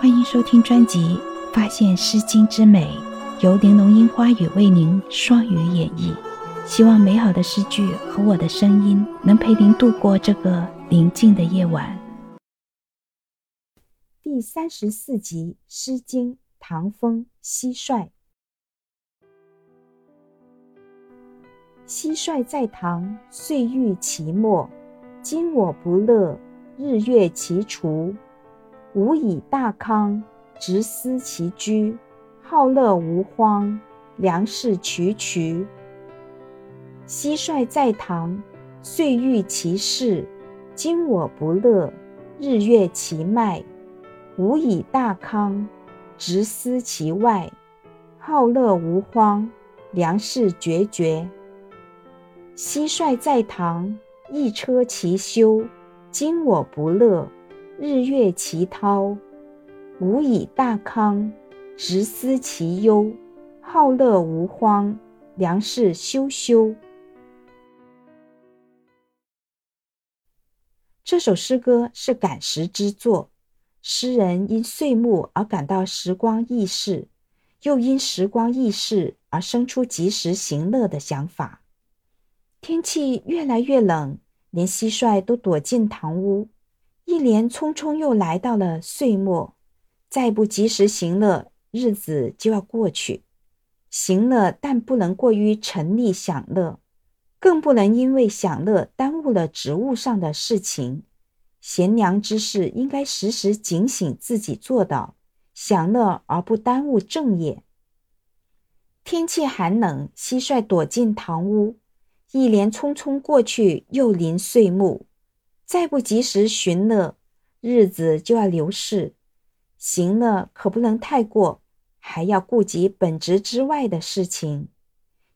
欢迎收听专辑《发现诗经之美》，由玲珑樱花雨为您双语演绎。希望美好的诗句和我的声音能陪您度过这个宁静的夜晚。第三十四集《诗经·唐风·蟋蟀》。蟋蟀在堂，岁欲其末。今我不乐，日月其除。吾以大康，直思其居。好乐无荒，粮食渠渠。蟋蟀在堂，岁欲其事。今我不乐，日月其迈。吾以大康，直思其外。好乐无荒，粮食决绝。蟋蟀在堂，一车其修。今我不乐，日月其涛。吾以大康，直思其忧。好乐无荒，粮食休休。这首诗歌是感时之作，诗人因岁暮而感到时光易逝，又因时光易逝而生出及时行乐的想法。天气越来越冷，连蟋蟀都躲进堂屋。一连匆匆又来到了岁末，再不及时行乐，日子就要过去。行乐，但不能过于沉溺享乐，更不能因为享乐耽误了职务上的事情。贤良之士应该时时警醒自己，做到享乐而不耽误正业。天气寒冷，蟋蟀躲进堂屋。一连匆匆过去，又临岁暮，再不及时寻乐，日子就要流逝。行乐可不能太过，还要顾及本职之外的事情。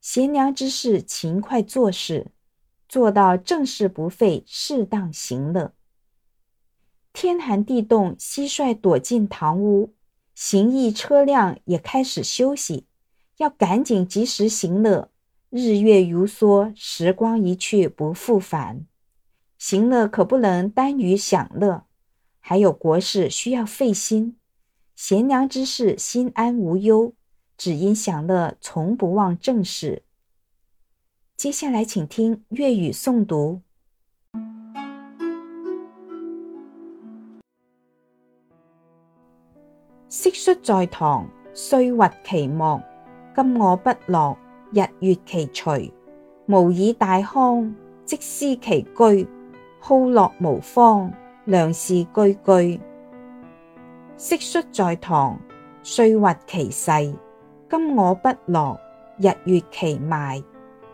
贤良之士勤快做事，做到正事不废，适当行乐。天寒地冻，蟋蟀躲进堂屋，行役车辆也开始休息，要赶紧及时行乐。日月如梭，时光一去不复返。行乐可不能耽于享乐，还有国事需要费心。贤良之士心安无忧，只因享乐，从不忘正事。接下来，请听粤语诵读：蟋蟀在堂，岁或其末。今我不乐。日月其除，无以大康，即思其居。好乐无方，良士居居。蟋蟀在堂，岁或其逝。今我不乐，日月其迈。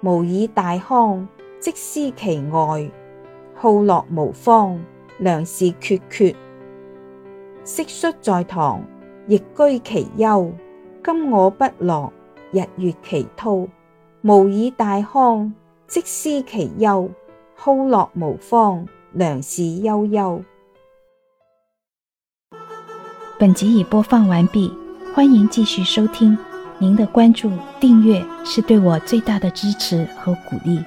无以大康，即思其外。好乐无方，良士缺缺。蟋蟀在堂，亦居其忧。今我不乐。日月其涛，无以大康，即思其忧。空落无方，良士悠悠。本集已播放完毕，欢迎继续收听。您的关注、订阅是对我最大的支持和鼓励。